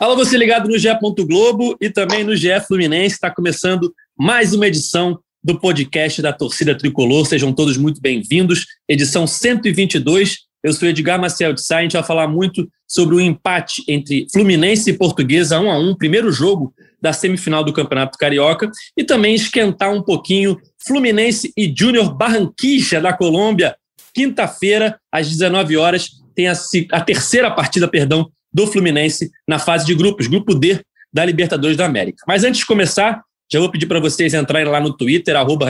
Alô, você ligado no GE. Globo e também no GE Fluminense. Está começando mais uma edição do podcast da Torcida Tricolor. Sejam todos muito bem-vindos. Edição 122. Eu sou Edgar Marcel de Sá. A gente vai falar muito sobre o empate entre Fluminense e Portuguesa, 1 a 1 primeiro jogo da semifinal do Campeonato Carioca, e também esquentar um pouquinho Fluminense e Júnior Barranquilla da Colômbia. Quinta-feira, às 19 horas, tem a, a terceira partida, perdão, do Fluminense na fase de grupos, grupo D da Libertadores da América. Mas antes de começar, já vou pedir para vocês entrarem lá no Twitter, arroba.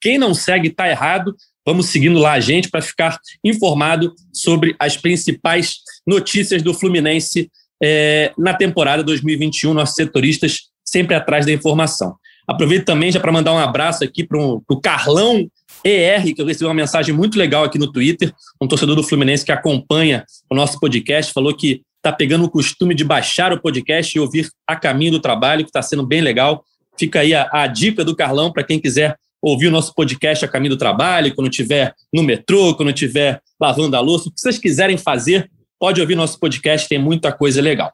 Quem não segue está errado. Vamos seguindo lá a gente para ficar informado sobre as principais notícias do Fluminense é, na temporada 2021. Nossos setoristas sempre atrás da informação. Aproveito também já para mandar um abraço aqui para o Carlão ER, que eu recebi uma mensagem muito legal aqui no Twitter, um torcedor do Fluminense que acompanha o nosso podcast, falou que está pegando o costume de baixar o podcast e ouvir a caminho do trabalho, que está sendo bem legal. Fica aí a, a dica do Carlão para quem quiser ouvir o nosso podcast a caminho do trabalho, quando estiver no metrô, quando estiver lavando a louça, o que vocês quiserem fazer, pode ouvir nosso podcast, tem muita coisa legal.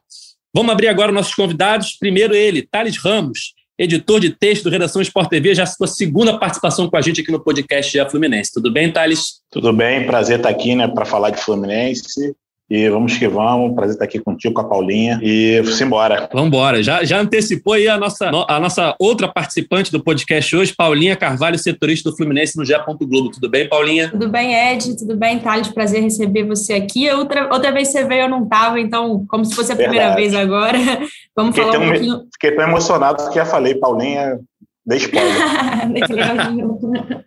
Vamos abrir agora nossos convidados. Primeiro ele, Thales Ramos, editor de texto do Redação Sport TV, já sua segunda participação com a gente aqui no podcast da Fluminense. Tudo bem, Thales? Tudo bem, prazer estar aqui né, para falar de Fluminense. E vamos que vamos, prazer estar aqui contigo, com a Paulinha. E simbora. Vamos embora. Já, já antecipou aí a nossa, a nossa outra participante do podcast hoje, Paulinha Carvalho, setorista do Fluminense no Gé. Globo. Tudo bem, Paulinha? Tudo bem, Ed. Tudo bem, Thales? Prazer receber você aqui. Outra, outra vez você veio, eu não estava, então, como se fosse a primeira Verdade. vez agora. Vamos fiquei falar um pouquinho. Fiquei tão emocionado que já falei, Paulinha, Dê spoiler.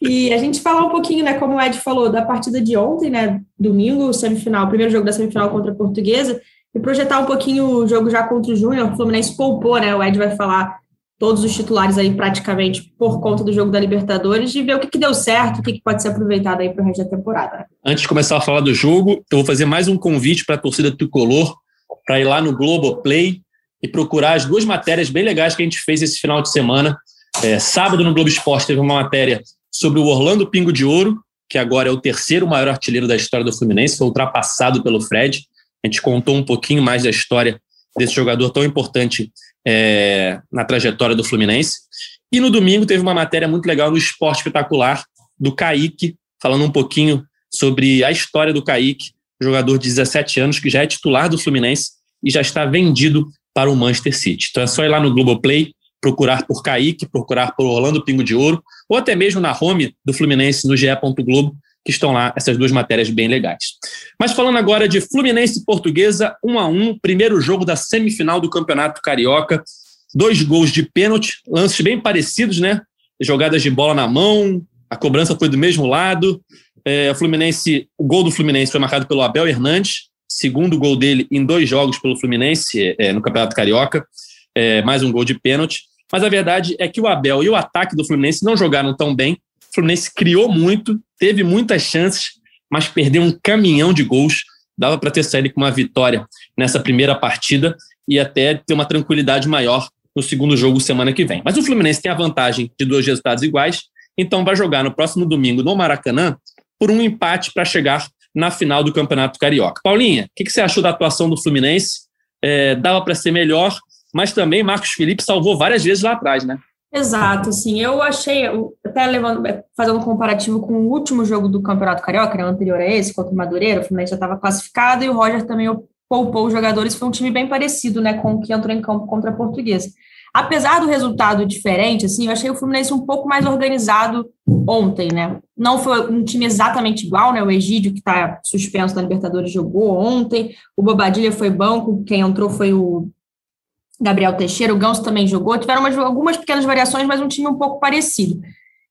e a gente falar um pouquinho, né, como o Ed falou, da partida de ontem, né, domingo, semifinal, primeiro jogo da semifinal contra a Portuguesa, e projetar um pouquinho o jogo já contra o Júnior, o Fluminense poupou, né, o Ed vai falar todos os titulares aí praticamente por conta do jogo da Libertadores e ver o que, que deu certo, o que, que pode ser aproveitado aí para o resto da temporada. Antes de começar a falar do jogo, eu vou fazer mais um convite para a torcida tricolor para ir lá no Globoplay e procurar as duas matérias bem legais que a gente fez esse final de semana. É, sábado, no Globo Esporte, teve uma matéria sobre o Orlando Pingo de Ouro, que agora é o terceiro maior artilheiro da história do Fluminense, foi ultrapassado pelo Fred. A gente contou um pouquinho mais da história desse jogador tão importante é, na trajetória do Fluminense. E no domingo teve uma matéria muito legal no Esporte Espetacular do Kaique, falando um pouquinho sobre a história do Kaique, jogador de 17 anos que já é titular do Fluminense e já está vendido para o Manchester City. Então é só ir lá no Globoplay, procurar por Kaique, procurar por Orlando Pingo de Ouro, ou até mesmo na home do Fluminense no GE. Globo, que estão lá essas duas matérias bem legais. Mas falando agora de Fluminense Portuguesa, 1 a 1 primeiro jogo da semifinal do Campeonato Carioca, dois gols de pênalti, lances bem parecidos, né? Jogadas de bola na mão, a cobrança foi do mesmo lado. É, o Fluminense, o gol do Fluminense foi marcado pelo Abel Hernandes, segundo gol dele em dois jogos pelo Fluminense é, no Campeonato Carioca, é, mais um gol de pênalti. Mas a verdade é que o Abel e o ataque do Fluminense não jogaram tão bem. O Fluminense criou muito, teve muitas chances, mas perdeu um caminhão de gols. Dava para ter saído com uma vitória nessa primeira partida e até ter uma tranquilidade maior no segundo jogo semana que vem. Mas o Fluminense tem a vantagem de dois resultados iguais, então vai jogar no próximo domingo no Maracanã por um empate para chegar na final do Campeonato Carioca. Paulinha, o que, que, você achou da atuação do Fluminense? É, dava para ser melhor, mas também Marcos Felipe salvou várias vezes lá atrás, né? Exato, assim, eu achei, até levando, fazendo um comparativo com o último jogo do Campeonato Carioca, né, anterior a esse, contra o Madureira, o Fluminense já estava classificado e o Roger também poupou os jogadores, foi um time bem parecido, né, com o que entrou em campo contra a Portuguesa. Apesar do resultado diferente, assim, eu achei o Fluminense um pouco mais organizado ontem, né? Não foi um time exatamente igual, né? O Egídio, que está suspenso da Libertadores, jogou ontem. O Bobadilha foi banco, quem entrou foi o Gabriel Teixeira. O Ganso também jogou. Tiveram umas, algumas pequenas variações, mas um time um pouco parecido.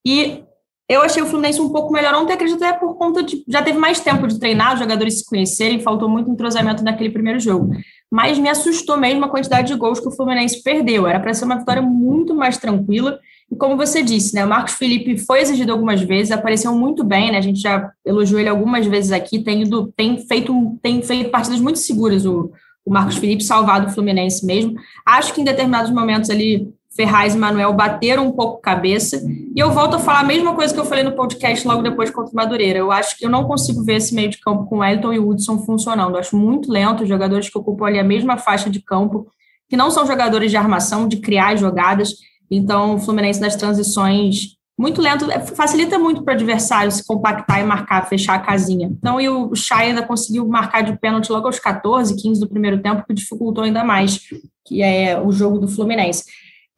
E Eu achei o Fluminense um pouco melhor ontem, acredito até por conta de. Já teve mais tempo de treinar, os jogadores se conhecerem, faltou muito entrosamento naquele primeiro jogo. Mas me assustou mesmo a quantidade de gols que o Fluminense perdeu. Era para ser uma vitória muito mais tranquila. E como você disse, né, o Marcos Felipe foi exigido algumas vezes, apareceu muito bem, né? A gente já elogiou ele algumas vezes aqui, tem, ido, tem, feito, tem feito partidas muito seguras o, o Marcos Felipe, salvado o Fluminense mesmo. Acho que em determinados momentos ali Ferraz e Manuel bateram um pouco cabeça. E eu volto a falar a mesma coisa que eu falei no podcast logo depois contra o Madureira. Eu acho que eu não consigo ver esse meio de campo com Elton e Hudson funcionando. Eu acho muito lento os jogadores que ocupam ali a mesma faixa de campo, que não são jogadores de armação, de criar jogadas. Então, o Fluminense nas transições muito lento, é, facilita muito para o adversário se compactar e marcar, fechar a casinha. Então, e o Chay ainda conseguiu marcar de pênalti logo aos 14, 15 do primeiro tempo, que dificultou ainda mais, que é o jogo do Fluminense.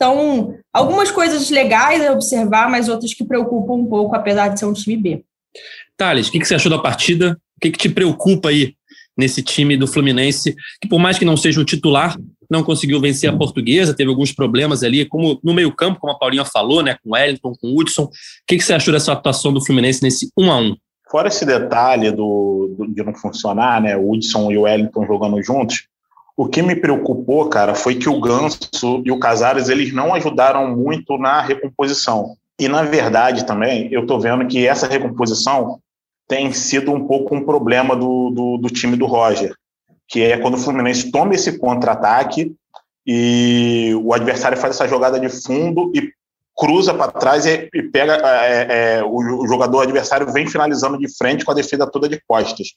Então, algumas coisas legais a observar, mas outras que preocupam um pouco, apesar de ser um time B. Thales, o que você achou da partida? O que te preocupa aí nesse time do Fluminense, que por mais que não seja o titular, não conseguiu vencer a portuguesa, teve alguns problemas ali, como no meio-campo, como a Paulinha falou, né? Com o Wellington, com o Hudson. O que você achou dessa atuação do Fluminense nesse 1 a 1 Fora esse detalhe do, do, de não funcionar, né? O Hudson e o Wellington jogando juntos, o que me preocupou, cara, foi que o Ganso e o Casares eles não ajudaram muito na recomposição. E na verdade também, eu tô vendo que essa recomposição tem sido um pouco um problema do, do, do time do Roger, que é quando o Fluminense toma esse contra-ataque e o adversário faz essa jogada de fundo e cruza para trás e, e pega é, é, o, o, jogador adversário vem finalizando de frente com a defesa toda de costas.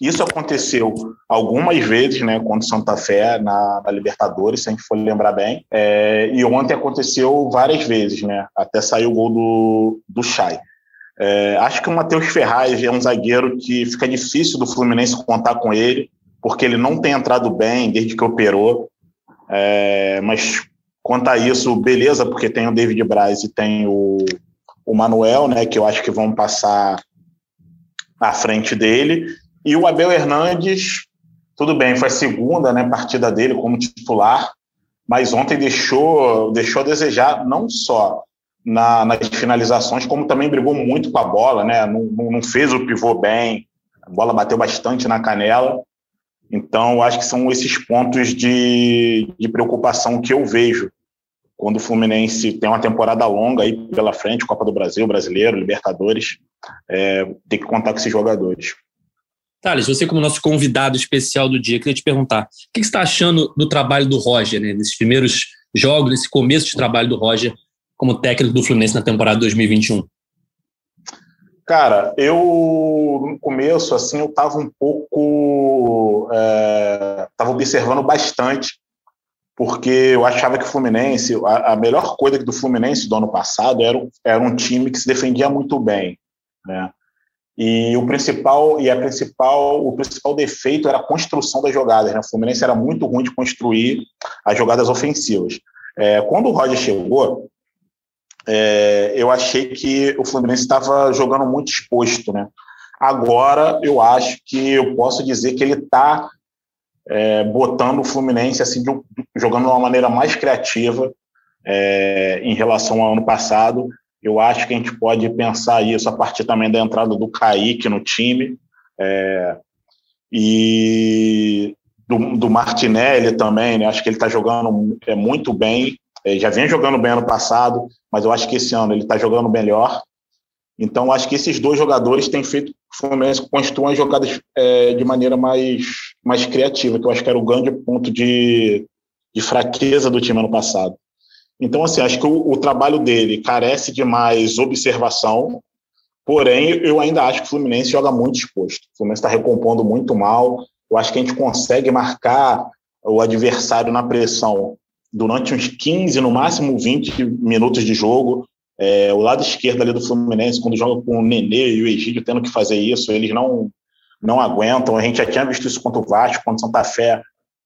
Isso aconteceu algumas vezes, né, contra o Santa Fé na, na, Libertadores, se a gente for lembrar bem. É, e ontem aconteceu várias vezes, né, até sair o gol do, do Chay. É, acho que o Matheus Ferraz é um zagueiro que fica difícil do Fluminense contar com ele, porque ele não tem entrado bem desde que operou. É, mas quanto a isso, beleza, porque tem o David Braz e tem o, o Manuel, né, que eu acho que vão passar à frente dele. E o Abel Hernandes, tudo bem, foi a segunda né, partida dele como titular, mas ontem deixou, deixou a desejar não só na, nas finalizações, como também brigou muito com a bola, né? Não, não, fez o pivô bem, a bola bateu bastante na canela. Então, acho que são esses pontos de, de preocupação que eu vejo quando o Fluminense tem uma temporada longa aí pela frente, Copa do Brasil, Brasileiro, Libertadores, é, tem que contar com esses jogadores. Thales, você como nosso convidado especial do dia, queria te perguntar, o que você está achando do trabalho do Roger, né, nesses primeiros jogos, nesse começo de trabalho do Roger como técnico do Fluminense na temporada 2021? Cara, eu no começo assim eu estava um pouco, estava é, observando bastante, porque eu achava que o Fluminense, a, a, melhor coisa do Fluminense do ano passado era, era um time que se defendia muito bem, né? E o principal e a principal o principal defeito era a construção das jogadas. Né? O Fluminense era muito ruim de construir as jogadas ofensivas. É, quando o Roger chegou, é, eu achei que o Fluminense estava jogando muito exposto, né? Agora eu acho que eu posso dizer que ele está é, botando o Fluminense assim de, jogando de uma maneira mais criativa é, em relação ao ano passado eu acho que a gente pode pensar isso a partir também da entrada do Kaique no time é, e do, do, Martinelli também. Né? Acho que ele está jogando é, muito bem. É, já vem jogando bem ano passado, mas eu acho que esse ano ele está jogando melhor. Então, acho que esses dois jogadores têm feito o Fluminense construir as jogadas é, de maneira mais, mais criativa, que eu acho que era o grande ponto de, de fraqueza do time ano passado. Então, assim, acho que o, o, trabalho dele carece de mais observação, porém, eu ainda acho que o Fluminense joga muito exposto. O Fluminense está recompondo muito mal. Eu acho que a gente consegue marcar o adversário na pressão durante uns 15, no máximo 20 minutos de jogo. É, o lado esquerdo ali do Fluminense, quando joga com o Nenê e o Egídio tendo que fazer isso, eles não, não aguentam. A gente já tinha visto isso contra o Vasco, contra o Santa Fé,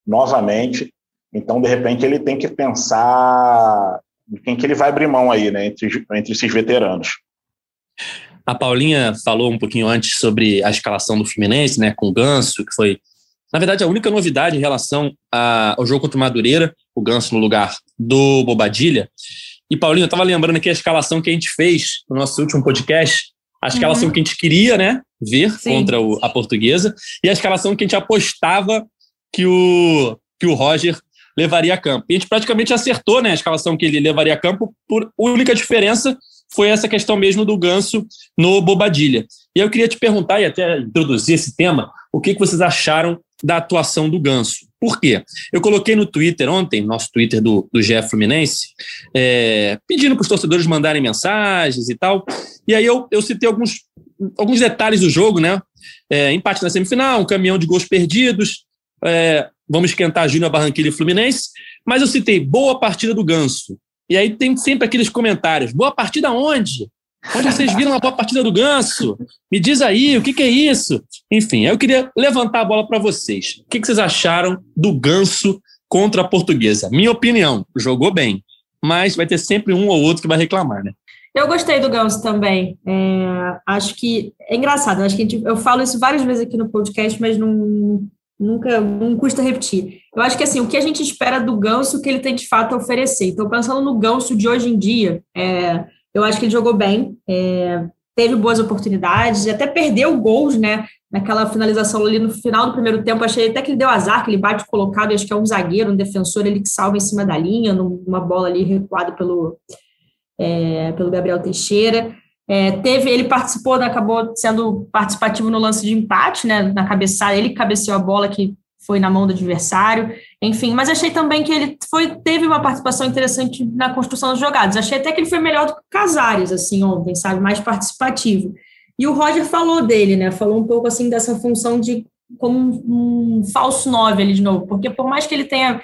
novamente. Então, de repente, ele tem que pensar em quem que ele vai abrir mão aí, né, entre, entre esses veteranos. A Paulinha falou um pouquinho antes sobre a escalação do Fluminense, né, com o Ganso, que foi, na verdade, a única novidade em relação a, ao jogo contra o Madureira, o Ganso no lugar do Bobadilha. E, Paulinho, eu estava lembrando aqui a escalação que a gente fez no nosso último podcast, a escalação uhum. que a gente queria né, ver Sim. contra o, a portuguesa, e a escalação que a gente apostava que o, que o Roger levaria a campo. E a gente praticamente acertou né, a escalação que ele levaria a campo, por única diferença foi essa questão mesmo do ganso no Bobadilha. E eu queria te perguntar, e até introduzir esse tema, o que, que vocês acharam da atuação do ganso. Por quê? Eu coloquei no Twitter ontem, nosso Twitter do, do GF Fluminense, é, pedindo para os torcedores mandarem mensagens e tal. E aí eu, eu citei alguns, alguns detalhes do jogo, né? É, empate na semifinal, um caminhão de gols perdidos, é, vamos esquentar Júnior Barranquilla e Fluminense. Mas eu citei boa partida do Ganso. E aí tem sempre aqueles comentários: boa partida onde? Onde vocês viram a boa partida do Ganso? Me diz aí, o que, que é isso? Enfim, eu queria levantar a bola para vocês. O que, que vocês acharam do Ganso contra a Portuguesa? Minha opinião, jogou bem, mas vai ter sempre um ou outro que vai reclamar, né? Eu gostei do Ganso também. É, acho que é engraçado. Acho que gente, eu falo isso várias vezes aqui no podcast, mas não, nunca não custa repetir. Eu acho que assim, o que a gente espera do Ganso que ele tem de fato a oferecer. Então, pensando no Ganso de hoje em dia, é, eu acho que ele jogou bem, é, teve boas oportunidades, até perdeu gols, né? Naquela finalização ali no final do primeiro tempo, achei até que ele deu azar, que ele bate colocado, acho que é um zagueiro, um defensor ele que salva em cima da linha, numa bola ali recuada pelo, é, pelo Gabriel Teixeira. É, teve, ele participou, acabou sendo participativo no lance de empate, né? Na cabeçada, ele cabeceou a bola que foi na mão do adversário, enfim, mas achei também que ele foi, teve uma participação interessante na construção dos jogados. Achei até que ele foi melhor do que o Casares, assim, ontem, sabe, mais participativo. E o Roger falou dele, né? Falou um pouco assim dessa função de como um, um falso nove ali de novo, porque por mais que ele tenha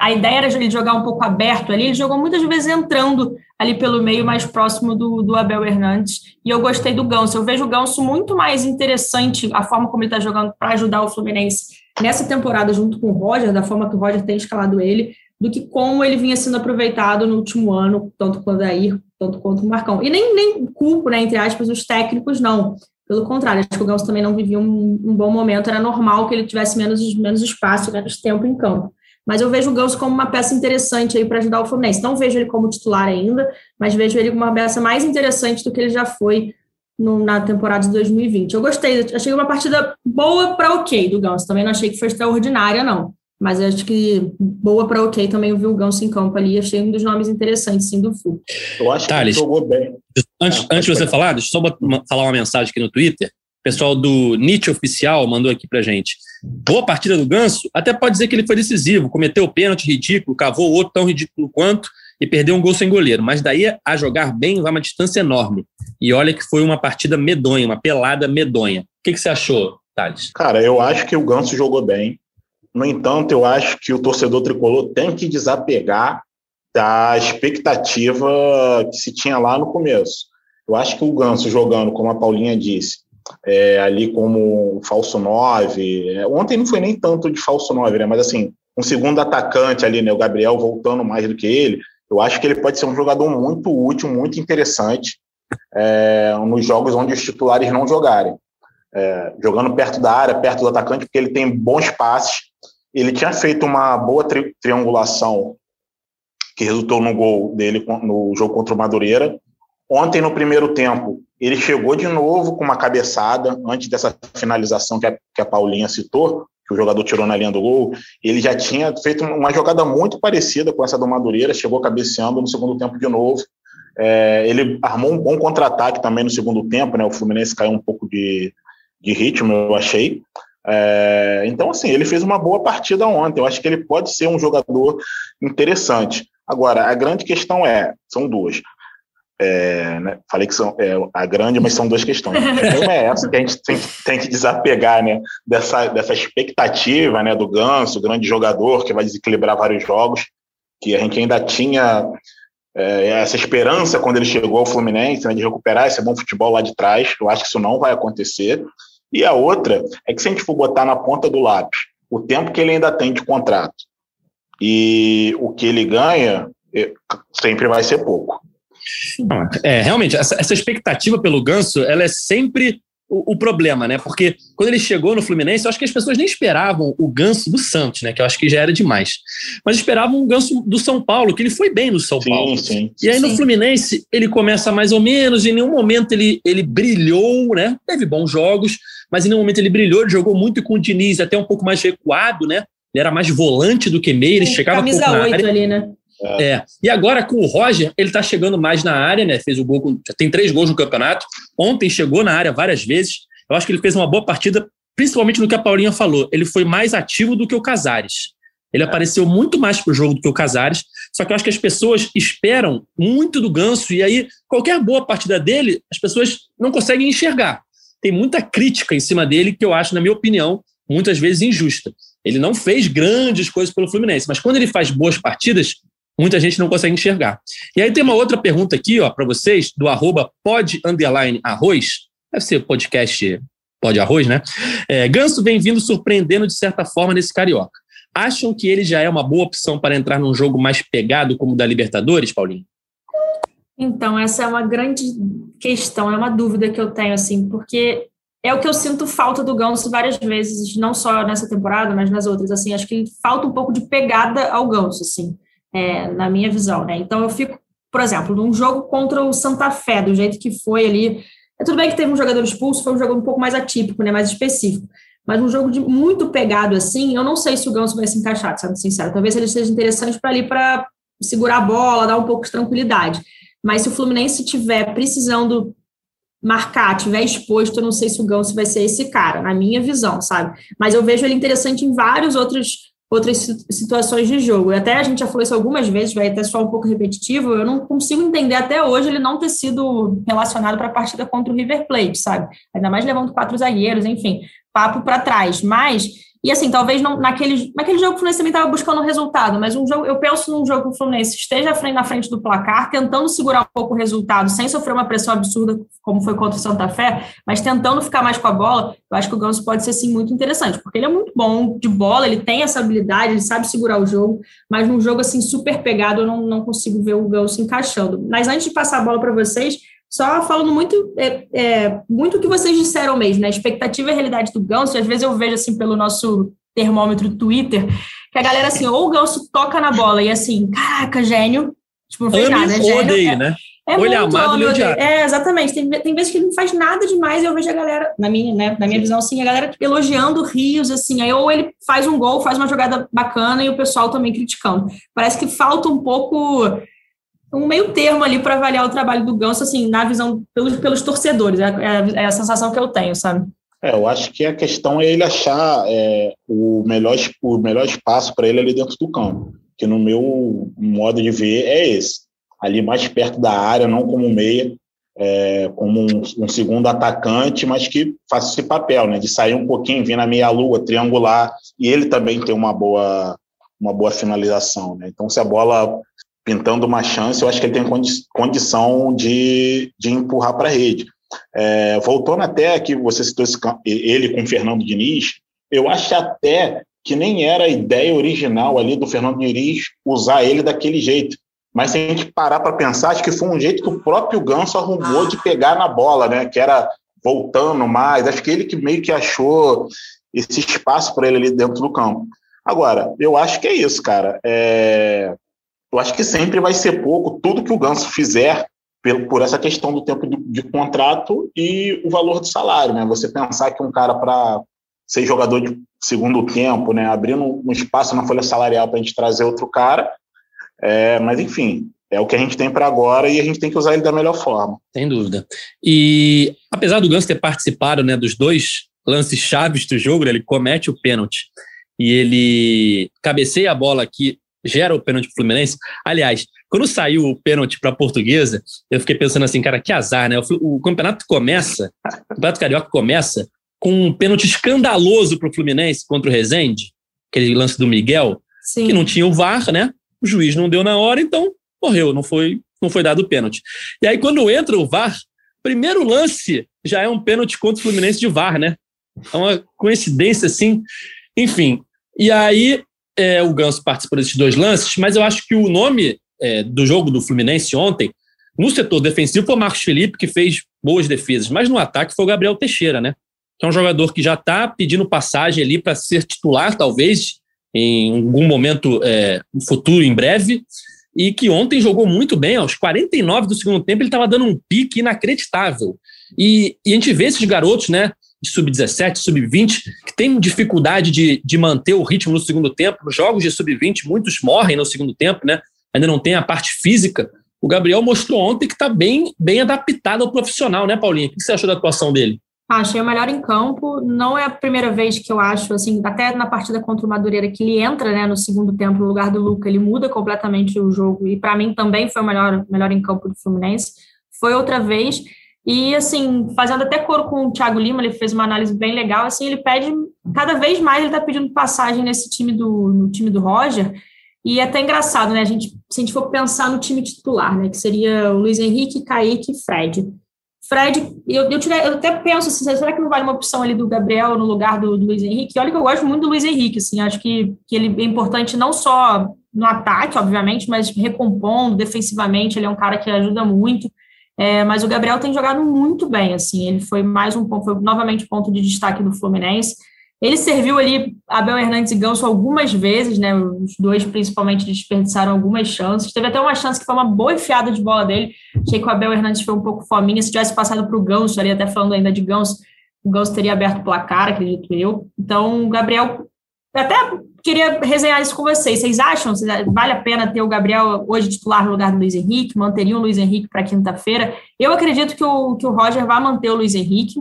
a ideia era ele jogar um pouco aberto ali, ele jogou muitas vezes entrando ali pelo meio, mais próximo do, do Abel Hernandes, e eu gostei do Ganso. Eu vejo o Ganso muito mais interessante, a forma como ele está jogando para ajudar o Fluminense nessa temporada, junto com o Roger, da forma que o Roger tem escalado ele, do que como ele vinha sendo aproveitado no último ano, tanto quanto o Dair, tanto quanto o Marcão. E nem, nem culpo, né, entre aspas, os técnicos, não. Pelo contrário, acho que o Ganso também não vivia um, um bom momento, era normal que ele tivesse menos, menos espaço, menos tempo em campo. Mas eu vejo o Ganso como uma peça interessante aí para ajudar o Fluminense. Não vejo ele como titular ainda, mas vejo ele como uma peça mais interessante do que ele já foi no, na temporada de 2020. Eu gostei, achei uma partida boa para ok do Ganso. Também não achei que foi extraordinária, não. Mas acho que boa para ok também eu vi o Ganso em campo ali. Achei um dos nomes interessantes, sim, do Flu. Eu acho Thales, que jogou bem. Antes, ah, antes de você falar, deixa eu só falar uma mensagem aqui no Twitter pessoal do Nietzsche Oficial mandou aqui pra gente. Boa partida do Ganso, até pode dizer que ele foi decisivo, cometeu pênalti ridículo, cavou outro tão ridículo quanto e perdeu um gol sem goleiro. Mas daí a jogar bem vai uma distância enorme. E olha que foi uma partida medonha, uma pelada medonha. O que, que você achou, Thales? Cara, eu acho que o Ganso jogou bem. No entanto, eu acho que o torcedor tricolor tem que desapegar da expectativa que se tinha lá no começo. Eu acho que o Ganso jogando, como a Paulinha disse, é, ali como falso 9. É, ontem não foi nem tanto de falso 9, né? Mas assim, um segundo atacante ali, né? O Gabriel voltando mais do que ele. Eu acho que ele pode ser um jogador muito útil, muito interessante é, nos jogos onde os titulares não jogarem. É, jogando perto da área, perto do atacante, porque ele tem bons passes. Ele tinha feito uma boa tri triangulação que resultou no gol dele no jogo contra o Madureira. Ontem, no primeiro tempo, ele chegou de novo com uma cabeçada, antes dessa finalização que a, que a Paulinha citou, que o jogador tirou na linha do gol. Ele já tinha feito uma jogada muito parecida com essa do Madureira, chegou cabeceando no segundo tempo de novo. É, ele armou um bom contra-ataque também no segundo tempo, né? O Fluminense caiu um pouco de, de ritmo, eu achei. É, então, assim, ele fez uma boa partida ontem. Eu acho que ele pode ser um jogador interessante. Agora, a grande questão é: são duas. É, né, falei que são é, a grande, mas são duas questões. Uma é essa que a gente tem, tem, que desapegar né, dessa, dessa expectativa né, do Ganso, grande jogador que vai desequilibrar vários jogos, que a gente ainda tinha é, essa esperança quando ele chegou ao Fluminense né, de recuperar esse bom futebol lá de trás. Eu acho que isso não vai acontecer. E a outra é que se a gente for botar na ponta do lápis o tempo que ele ainda tem de contrato e o que ele ganha, é, sempre vai ser pouco. É, realmente, essa, essa, expectativa pelo Ganso, ela é sempre o, o, problema, né? Porque quando ele chegou no Fluminense, eu acho que as pessoas nem esperavam o ganso do Santos, né? Que eu acho que já era demais. Mas esperavam um ganso do São Paulo, que ele foi bem no São sim, Paulo. Sim, e aí sim. no Fluminense, ele começa mais ou menos, em nenhum momento ele, ele brilhou, né? Teve bons jogos, mas em nenhum momento ele brilhou, ele jogou muito com o Diniz, até um pouco mais recuado, né? Ele era mais volante do que meio, ele chegava Camisa pouco 8 ali, né? É. é. E agora com o Roger, ele tá chegando mais na área, né? Fez o gol, já tem três gols no campeonato. Ontem chegou na área várias vezes. Eu acho que ele fez uma boa partida, principalmente no que a Paulinha falou. Ele foi mais ativo do que o Casares. Ele é. apareceu muito mais pro jogo do que o Casares. Só que eu acho que as pessoas esperam muito do Ganso e aí qualquer boa partida dele, as pessoas não conseguem enxergar. Tem muita crítica em cima dele que eu acho, na minha opinião, muitas vezes injusta. Ele não fez grandes coisas pelo Fluminense, mas quando ele faz boas partidas, muita gente não consegue enxergar. E aí tem uma outra pergunta aqui, ó, para vocês, do arroba pod underline arroz, deve ser podcast pod arroz, né? É, Ganso vem vindo surpreendendo de certa forma nesse Carioca. Acham que ele já é uma boa opção para entrar num jogo mais pegado como o da Libertadores, Paulinho? Então, essa é uma grande questão, é uma dúvida que eu tenho, assim, porque é o que eu sinto falta do Ganso várias vezes, não só nessa temporada, mas nas outras, assim, acho que falta um pouco de pegada ao Ganso, assim é, na minha visão, né? Então eu fico, por exemplo, num jogo contra o Santa Fé, do jeito que foi ali. É tudo bem que teve um jogador expulso, foi um jogo um pouco mais atípico, né? Mais específico. Mas um jogo de muito pegado assim, eu não sei se o Ganso vai se encaixar, sendo sincero. Talvez ele seja interessante para ali para segurar a bola, dar um pouco de tranquilidade. Mas se o Fluminense tiver precisando marcar, tiver exposto, eu não sei se o Ganso vai ser esse cara, na minha visão, sabe? Mas eu vejo ele interessante em vários outros outras situações de jogo. Até a gente já falou isso algumas vezes, vai até só um pouco repetitivo, eu não consigo entender até hoje ele não ter sido relacionado para a partida contra o River Plate, sabe? Ainda mais levando quatro zagueiros, enfim, papo para trás. Mas e assim, talvez não, naquele, naquele jogo o Fluminense também estava buscando um resultado, mas um jogo, eu penso num jogo que o Fluminense esteja na frente do placar, tentando segurar um pouco o resultado, sem sofrer uma pressão absurda, como foi contra o Santa Fé, mas tentando ficar mais com a bola, eu acho que o Ganso pode ser sim muito interessante, porque ele é muito bom de bola, ele tem essa habilidade, ele sabe segurar o jogo, mas num jogo assim super pegado, eu não, não consigo ver o Ganso encaixando. Mas antes de passar a bola para vocês, só falando muito é, é, muito o que vocês disseram mesmo, né? Expectativa e realidade do Ganso, às vezes eu vejo assim pelo nosso termômetro Twitter, que a galera assim, ou o Ganso toca na bola e assim, caraca, gênio, tipo, não fez nada, gênio. Odeio, é, né? É ele é amado, é, exatamente. Tem, tem vezes que ele não faz nada demais e eu vejo a galera, na minha, né, na minha visão, assim, a galera elogiando rios, assim, aí ou ele faz um gol, faz uma jogada bacana e o pessoal também criticando. Parece que falta um pouco um meio termo ali para avaliar o trabalho do Ganso, assim, na visão pelos, pelos torcedores. É, é, é, a sensação que eu tenho, sabe? É, eu acho que a questão é ele achar é, o, melhor, o melhor espaço para ele ali dentro do campo, que no meu modo de ver é esse. Ali mais perto da área, não como meia, é, como um, um, segundo atacante, mas que faça esse papel, né, de sair um pouquinho, vir na meia-lua, triangular, e ele também tem uma boa, uma boa finalização. Né? Então, se a bola pintando uma chance, eu acho que ele tem condi condição de, de empurrar para a rede. É, voltando até que você citou esse, ele com o Fernando Diniz, eu acho até que nem era a ideia original ali do Fernando Diniz usar ele daquele jeito. Mas se a gente parar para pensar, acho que foi um jeito que o próprio Ganso arrumou de pegar na bola, né? Que era voltando mais. Acho que ele que meio que achou esse espaço para ele ali dentro do campo. Agora, eu acho que é isso, cara. É eu acho que sempre vai ser pouco tudo que o Ganso fizer por essa questão do tempo de, contrato e o valor do salário, né? Você pensar que um cara para ser jogador de segundo tempo, né, abrindo um espaço na folha salarial para a gente trazer outro cara, é, mas enfim, é o que a gente tem para agora e a gente tem que usar ele da melhor forma. Sem dúvida. E apesar do Ganso ter participado, né, dos dois lances chaves do jogo, né, ele comete o pênalti e ele cabeceia a bola aqui gera o pênalti pro Fluminense. Aliás, quando saiu o pênalti para a Portuguesa, eu fiquei pensando assim, cara, que azar, né? O, o campeonato começa, o campeonato carioca começa com um pênalti escandaloso para o Fluminense contra o Rezende, aquele lance do Miguel, Sim. que não tinha o VAR, né? O juiz não deu na hora, então morreu, não foi, não foi dado o pênalti. E aí, quando entra o VAR, primeiro lance já é um pênalti contra o Fluminense de VAR, né? É uma coincidência assim. Enfim, e aí é, o Ganso participou desses dois lances, mas eu acho que o nome é, do jogo do Fluminense ontem No setor defensivo foi o Marcos Felipe, que fez boas defesas, mas no ataque foi o Gabriel Teixeira, né? Que é um jogador que já está pedindo passagem ali para ser titular, talvez, em algum momento é, futuro, em breve, e que ontem jogou muito bem. Aos 49 do segundo tempo, ele estava dando um pique inacreditável. E, e, a gente vê esses garotos, né? De sub-17, sub-20, que tem dificuldade de, de manter o ritmo no segundo tempo. Jogos de sub-20, muitos morrem no segundo tempo, né? Ainda não tem a parte física. O Gabriel mostrou ontem que está bem, bem adaptado ao profissional, né, Paulinha? O que você achou da atuação dele? Achei o melhor em campo. Não é a primeira vez que eu acho, assim, até na partida contra o Madureira, que ele entra né, no segundo tempo no lugar do Luca, ele muda completamente o jogo. E para mim também foi o melhor, melhor em campo do Fluminense. Foi outra vez. E, assim, fazendo até coro com o Thiago Lima, ele fez uma análise bem legal. Assim, ele pede, cada vez mais ele está pedindo passagem nesse time do, no time do Roger. E é até engraçado, né? A gente, se a gente for pensar no time titular, né? Que seria o Luiz Henrique, Kaique e Fred. Fred, eu, eu, tirei, eu até penso assim, será que não vale uma opção ali do Gabriel no lugar do, do, Luiz Henrique? Olha que eu gosto muito do Luiz Henrique, assim, acho que, que ele é importante não só no ataque, obviamente, mas recompondo defensivamente, ele é um cara que ajuda muito. É, mas o Gabriel tem jogado muito bem, assim, ele foi mais um ponto, foi novamente ponto de destaque do Fluminense. Ele serviu ali Abel Hernandes e Ganso algumas vezes, né? Os dois principalmente desperdiçaram algumas chances. Teve até uma chance que foi uma boa enfiada de bola dele. Achei que o Abel Hernandes foi um pouco fominha. Se tivesse passado para o Ganso, estaria até falando ainda de Ganso, o Ganso teria aberto o placar, acredito eu. Então, o Gabriel. Até queria resenhar isso com vocês. Vocês acham? Vale a pena ter o Gabriel hoje titular no lugar do Luiz Henrique? Manteriam o Luiz Henrique para quinta-feira? Eu acredito que o, que o Roger vai manter o Luiz Henrique.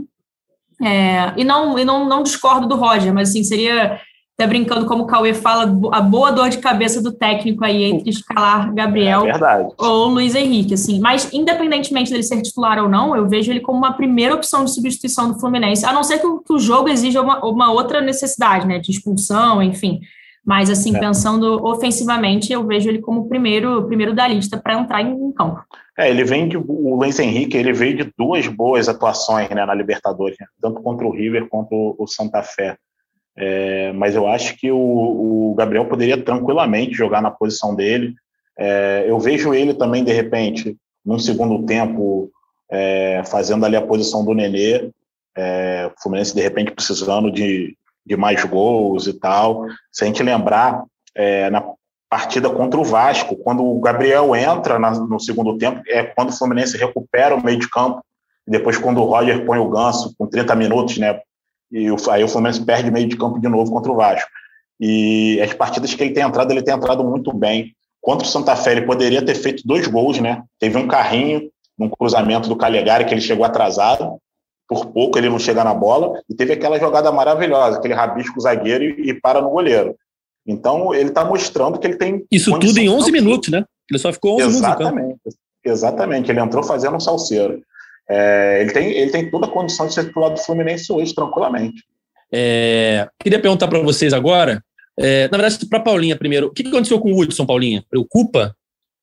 É, e não, e não, não discordo do Roger, mas assim, seria até brincando como o Cauê fala, a boa dor de cabeça do técnico aí entre escalar Gabriel é ou Luiz Henrique, assim. Mas, independentemente dele ser titular ou não, eu vejo ele como uma primeira opção de substituição do Fluminense, a não ser que o, que o jogo exija uma, uma, outra necessidade, né, de expulsão, enfim. Mas, assim, é. pensando ofensivamente, eu vejo ele como o primeiro, primeiro da lista para entrar em, em campo. É, ele vem de. O Luiz Henrique ele veio de duas boas atuações né, na Libertadores, né, tanto contra o River quanto o Santa Fé. É, mas eu acho que o, o, Gabriel poderia tranquilamente jogar na posição dele. É, eu vejo ele também, de repente, num segundo tempo, é, fazendo ali a posição do Nenê. É, o Fluminense, de repente, precisando de, de mais gols e tal. Se a gente lembrar, é, na partida contra o Vasco. Quando o Gabriel entra na, no segundo tempo, é quando o Fluminense recupera o meio de campo. E depois, quando o Roger põe o ganso com 30 minutos, né? E o, aí o Fluminense perde meio de campo de novo contra o Vasco. E as partidas que ele tem entrado, ele tem entrado muito bem. Contra o Santa Fé, ele poderia ter feito dois gols, né? Teve um carrinho num cruzamento do Calegari que ele chegou atrasado. Por pouco ele não chega na bola. E teve aquela jogada maravilhosa, aquele rabisco zagueiro e, e para no goleiro. Então, ele está mostrando que ele tem. Isso tudo em 11 minutos, né? Ele só ficou 11 Exatamente. minutos. Exatamente. Ele entrou fazendo um salseiro. É, ele, tem, ele tem toda a condição de ser titular do Fluminense hoje, tranquilamente. É, queria perguntar para vocês agora, é, na verdade, para Paulinha primeiro, o que aconteceu com o Hudson, Paulinha? Preocupa?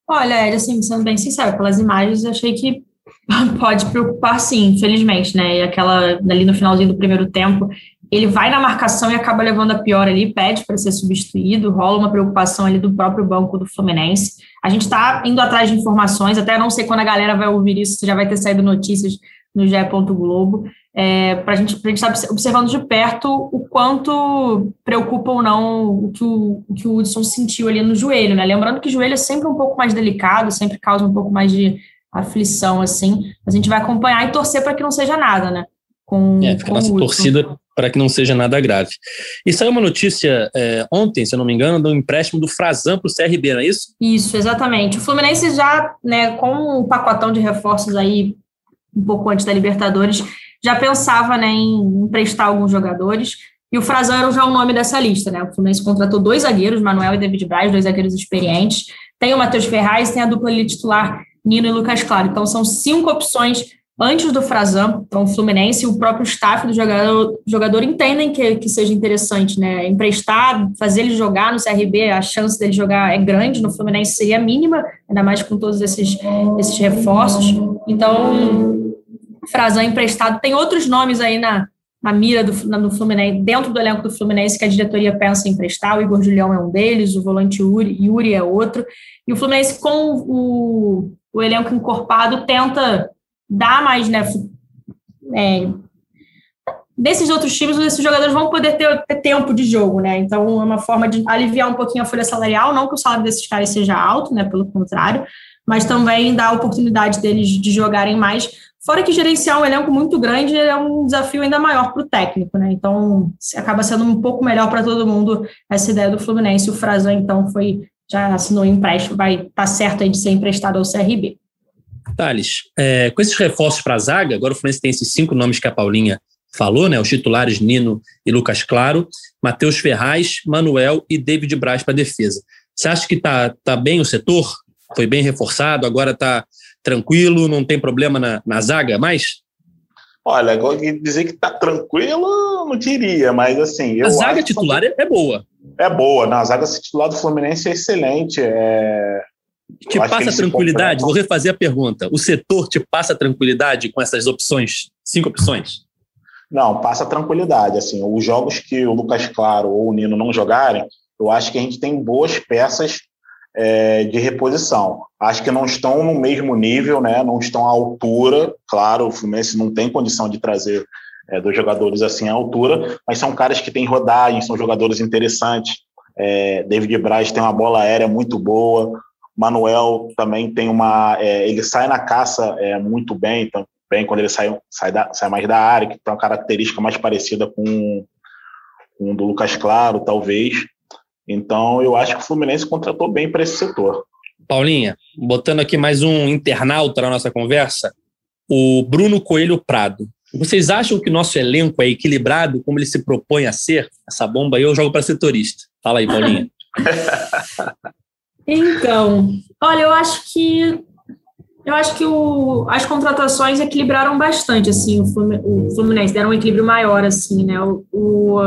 Olha, assim, sendo bem sincero, pelas imagens, achei que pode preocupar sim, infelizmente, né? E aquela ali no finalzinho do primeiro tempo, ele vai na marcação e acaba levando a pior ali, pede para ser substituído, rola uma preocupação ali do próprio banco do Fluminense. A gente está indo atrás de informações, até não sei quando a galera vai ouvir isso, já vai ter saído notícias no GE. Globo, é, para a gente estar tá observando de perto o quanto preocupa ou não o que o, o que o Hudson sentiu ali no joelho, né? Lembrando que o joelho é sempre um pouco mais delicado, sempre causa um pouco mais de aflição, assim. A gente vai acompanhar e torcer para que não seja nada, né? Com, é, fica com nossa torcida para que não seja nada grave. E saiu uma notícia é, ontem, se eu não me engano, do empréstimo do Frazan para o CRB, não é isso? Isso, exatamente. O Fluminense já, né, com um pacotão de reforços aí, um pouco antes da Libertadores, já pensava né, em emprestar alguns jogadores. E o Frazan era já o nome dessa lista, né? O Fluminense contratou dois zagueiros, Manuel e David Braz, dois zagueiros experientes. Tem o Matheus Ferraz, tem a dupla ali titular, Nino e Lucas Claro. Então são cinco opções antes do Frazan, então o Fluminense e o próprio staff do jogador, jogador entendem que, que seja interessante, né? Emprestar, fazer ele jogar no CRB, a chance dele jogar é grande, no Fluminense seria mínima, ainda mais com todos esses, esses reforços. Então, Frazan emprestado. Tem outros nomes aí na, na mira do, no Fluminense, dentro do elenco do Fluminense, que a diretoria pensa em emprestar. O Igor Julião é um deles, o volante Yuri, Yuri é outro. E o Fluminense, com o o elenco encorpado tenta dar mais, né, é, desses outros times, esses jogadores vão poder ter, ter, tempo de jogo, né? Então, é uma forma de aliviar um pouquinho a folha salarial, não que o salário desses caras seja alto, né? Pelo contrário, mas também dar a oportunidade deles de jogarem mais. Fora que gerenciar um elenco muito grande é um desafio ainda maior para o técnico, né? Então, acaba sendo um pouco melhor para todo mundo essa ideia do Fluminense. O Frazan, então, foi já assinou empréstimo, vai estar tá certo aí de ser emprestado ao CRB. Thales, é, com esses reforços para a zaga, agora o Fluminense tem esses cinco nomes que a Paulinha falou, né? Os titulares Nino e Lucas Claro, Matheus Ferraz, Manuel e David Braz para defesa. Você acha que tá, tá bem o setor? Foi bem reforçado, agora está tranquilo, não tem problema na, na zaga mais? Olha, dizer que está tranquilo, não diria, mas assim. a zaga titular que... é boa. É boa, não, a zaga titular do Fluminense é excelente. É... Te passa tranquilidade? Vou refazer a pergunta. O setor te passa tranquilidade com essas opções, cinco opções? Não, passa tranquilidade. Assim, os jogos que o Lucas Claro ou o Nino não jogarem, eu acho que a gente tem boas peças é, de reposição. Acho que não estão no mesmo nível, né? não estão à altura. Claro, o Fluminense não tem condição de trazer é, dos jogadores assim à altura, mas são caras que têm rodagem, são jogadores interessantes. É, David Braz tem uma bola aérea muito boa. Manuel também tem uma. É, ele sai na caça é, muito bem, então, bem quando ele sai, sai, da, sai mais da área, que tem uma característica mais parecida com, com o do Lucas Claro, talvez. Então, eu acho que o Fluminense contratou bem para esse setor. Paulinha, botando aqui mais um internauta na nossa conversa, o Bruno Coelho Prado. Vocês acham que o nosso elenco é equilibrado como ele se propõe a ser? Essa bomba aí eu jogo para setorista. Fala aí, Paulinha. então, olha, eu acho que eu acho que o, as contratações equilibraram bastante, assim, o Fluminense, deram um equilíbrio maior, assim, né, o, o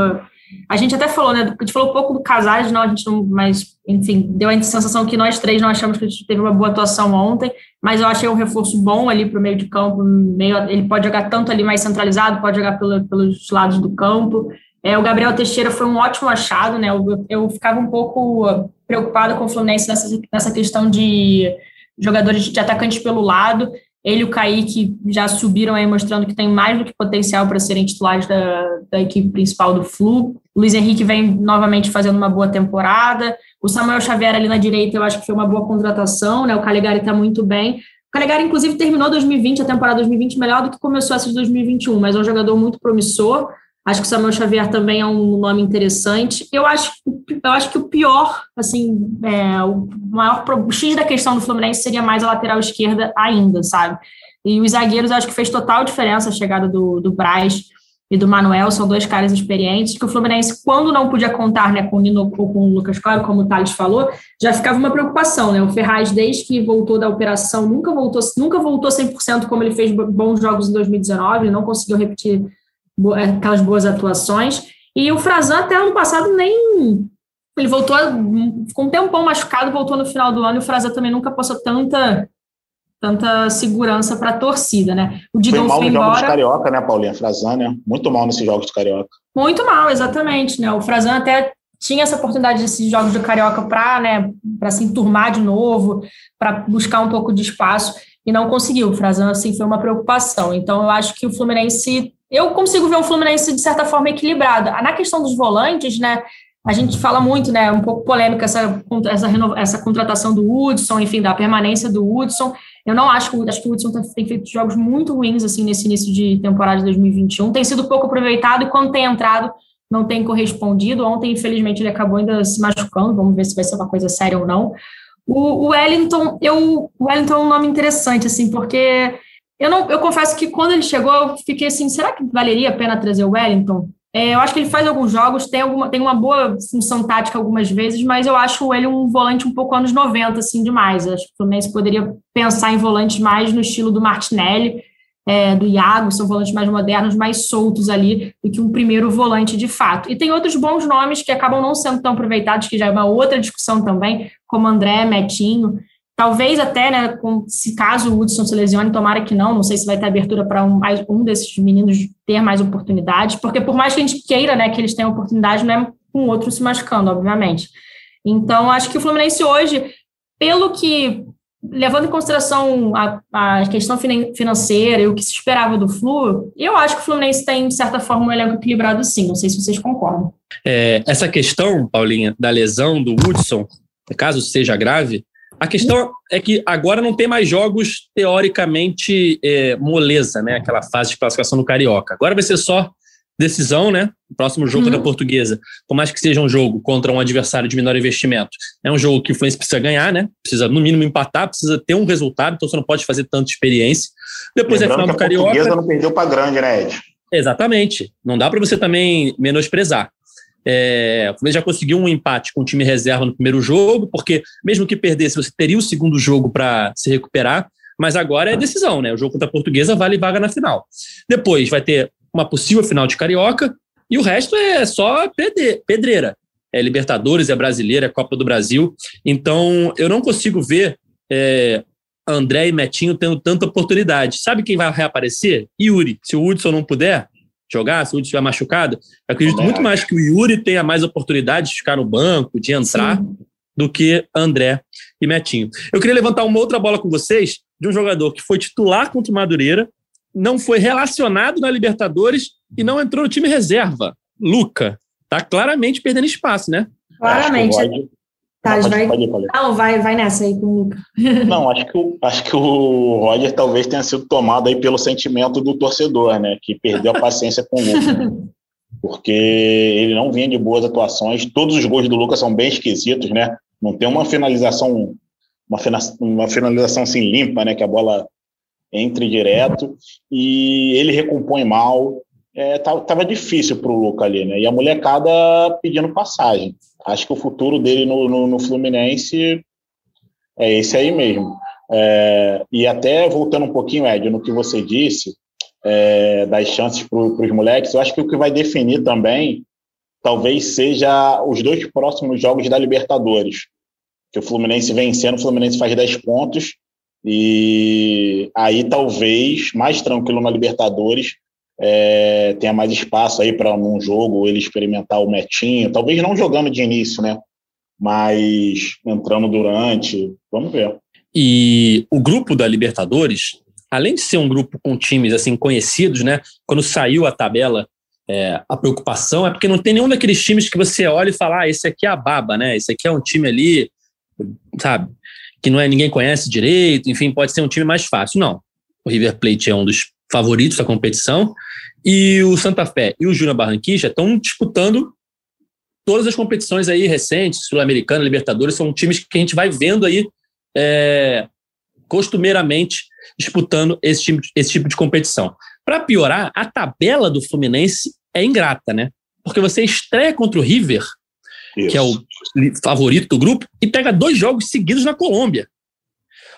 a gente até falou, né, a gente falou um pouco do Casares, não, a gente não, mas, enfim, deu a sensação que nós três não achamos que a gente teve uma boa atuação ontem, mas eu achei um reforço bom ali para o meio de campo, meio, ele pode jogar tanto ali mais centralizado, pode jogar pelo, pelos lados do campo, é, o Gabriel Teixeira foi um ótimo achado, né, eu, eu ficava um pouco preocupado com o Fluminense nessa, nessa questão de jogadores de atacantes pelo lado. Ele e o Kaique já subiram aí mostrando que tem mais do que potencial para serem titulares da, da equipe principal do Flu. Luiz Henrique vem novamente fazendo uma boa temporada. O Samuel Xavier ali na direita, eu acho que foi uma boa contratação, né? O Calegari está muito bem. O Calegari, inclusive, terminou 2020, a temporada 2020, melhor do que começou essa de 2021, mas é um jogador muito promissor. Acho que o Samuel Xavier também é um nome interessante. Eu acho, eu acho que o pior, assim, é, o maior o X da questão do Fluminense seria mais a lateral esquerda ainda, sabe? E os zagueiros, acho que fez total diferença a chegada do, do Braz e do Manuel, são dois caras experientes, que o Fluminense, quando não podia contar né, com o Nino ou com o Lucas Claro, como o Thales falou, já ficava uma preocupação, né? O Ferraz, desde que voltou da operação, nunca voltou, nunca voltou 100% como ele fez bons jogos em 2019, não conseguiu repetir aquelas boas atuações. E o Frazan até ano passado nem. Ele voltou, ficou um tempão machucado, voltou no final do ano, e o Frazan também nunca passou tanta tanta segurança para a torcida, né? O Digão foi mal foi embora. Jogos de carioca, né, Paulinha? Frazan, né? Muito mal nesses jogos de carioca. Muito mal, exatamente, né? O Frazan até tinha essa oportunidade desses jogos de carioca para, né, para se enturmar de novo, para buscar um pouco de espaço e não conseguiu. O Frazan assim foi uma preocupação. Então eu acho que o Fluminense eu consigo ver um Fluminense de certa forma equilibrado. Na questão dos volantes, né, a gente fala muito, né, um pouco polêmica essa, essa, essa contratação do Hudson, enfim, da permanência do Hudson. Eu não acho que, acho que o Hudson tem feito jogos muito ruins, assim, nesse início de temporada de 2021. Tem sido pouco aproveitado e quando tem entrado não tem correspondido. Ontem, infelizmente, ele acabou ainda se machucando. Vamos ver se vai ser uma coisa séria ou não. O, o Wellington, eu, o Wellington é um nome interessante, assim, porque eu, não, eu confesso que quando ele chegou, eu fiquei assim, será que valeria a pena trazer o Wellington? É, eu acho que ele faz alguns jogos, tem, alguma, tem uma boa função tática algumas vezes, mas eu acho ele um volante um pouco anos 90, assim, demais. Acho que o Fluminense poderia pensar em volantes mais no estilo do Martinelli, é, do Iago, são volantes mais modernos, mais soltos ali, do que um primeiro volante de fato. E tem outros bons nomes que acabam não sendo tão aproveitados, que já é uma outra discussão também, como André, Metinho. Talvez até, né, com, se caso o Hudson se lesione, tomara que não, não sei se vai ter abertura para um, mais, um desses meninos ter mais oportunidades, porque por mais que a gente queira né, que eles tenham oportunidade, não é com outro se machucando, obviamente. Então, acho que o Fluminense hoje, pelo que levando em consideração a, a questão financeira e o que se esperava do Flu, eu acho que o Fluminense tem, de certa forma, um elenco equilibrado sim. Não sei se vocês concordam. É, essa questão, Paulinha, da lesão do Hudson, caso seja grave, a questão é que agora não tem mais jogos teoricamente é, moleza, né? Aquela fase de classificação no Carioca. Agora vai ser só decisão, né? O próximo jogo uhum. da Portuguesa, por mais que seja um jogo contra um adversário de menor investimento, é um jogo que o Fluminense precisa ganhar, né? Precisa no mínimo empatar, precisa ter um resultado, então você não pode fazer tanta experiência. Depois Lembrando é final do Carioca. A Portuguesa não perdeu para grande, né, Ed? Exatamente. Não dá para você também menosprezar. É, o Fluminense já conseguiu um empate com o time reserva no primeiro jogo, porque mesmo que perdesse, você teria o segundo jogo para se recuperar, mas agora é decisão, né? O jogo contra a Portuguesa vale vaga na final. Depois vai ter uma possível final de Carioca, e o resto é só pedreira. É Libertadores, é Brasileira, é Copa do Brasil. Então, eu não consigo ver é, André e Metinho tendo tanta oportunidade. Sabe quem vai reaparecer? Yuri. Se o Hudson não puder, jogar, se o Hudson estiver machucado, eu acredito muito mais que o Yuri tenha mais oportunidade de ficar no banco, de entrar, Sim. do que André e Metinho. Eu queria levantar uma outra bola com vocês de um jogador que foi titular contra o Madureira, não foi relacionado na Libertadores e não entrou no time reserva. Luca, tá claramente perdendo espaço, né? Claramente. Tá, não, vai... Pode, pode. Não, vai, vai nessa aí com o Luca. Não, acho que, o, acho que o Roger talvez tenha sido tomado aí pelo sentimento do torcedor, né? Que perdeu a paciência com o Luca. Porque ele não vinha de boas atuações. Todos os gols do Lucas são bem esquisitos, né? Não tem uma finalização, uma, uma finalização assim limpa, né? Que a bola entre direto. E ele recompõe mal. É, tava, difícil para o Luca ali, né? E a molecada pedindo passagem acho que o futuro dele no, no, no Fluminense é esse aí mesmo. É, e até voltando um pouquinho, Ed, no que você disse, é, das chances para os moleques, eu acho que o que vai definir também talvez seja os dois próximos jogos da Libertadores. Que o Fluminense vencendo, o Fluminense faz 10 pontos, e aí talvez, mais tranquilo na Libertadores, é, tenha mais espaço aí para num jogo ele experimentar o metinho, talvez não jogando de início, né? Mas entrando durante, vamos ver. E o grupo da Libertadores, além de ser um grupo com times assim conhecidos, né? Quando saiu a tabela, é, a preocupação é porque não tem nenhum daqueles times que você olha e fala, ah, esse aqui é a baba, né? Esse aqui é um time ali, sabe? Que não é ninguém conhece direito, enfim, pode ser um time mais fácil. Não. O River Plate é um dos favoritos da competição, e o Santa Fé e o Júnior Barranquilla estão disputando todas as competições aí recentes, Sul-Americana, Libertadores, são times que a gente vai vendo aí é, costumeiramente disputando esse tipo, esse tipo de competição. Para piorar, a tabela do Fluminense é ingrata, né? Porque você estreia contra o River, Isso. que é o favorito do grupo, e pega dois jogos seguidos na Colômbia.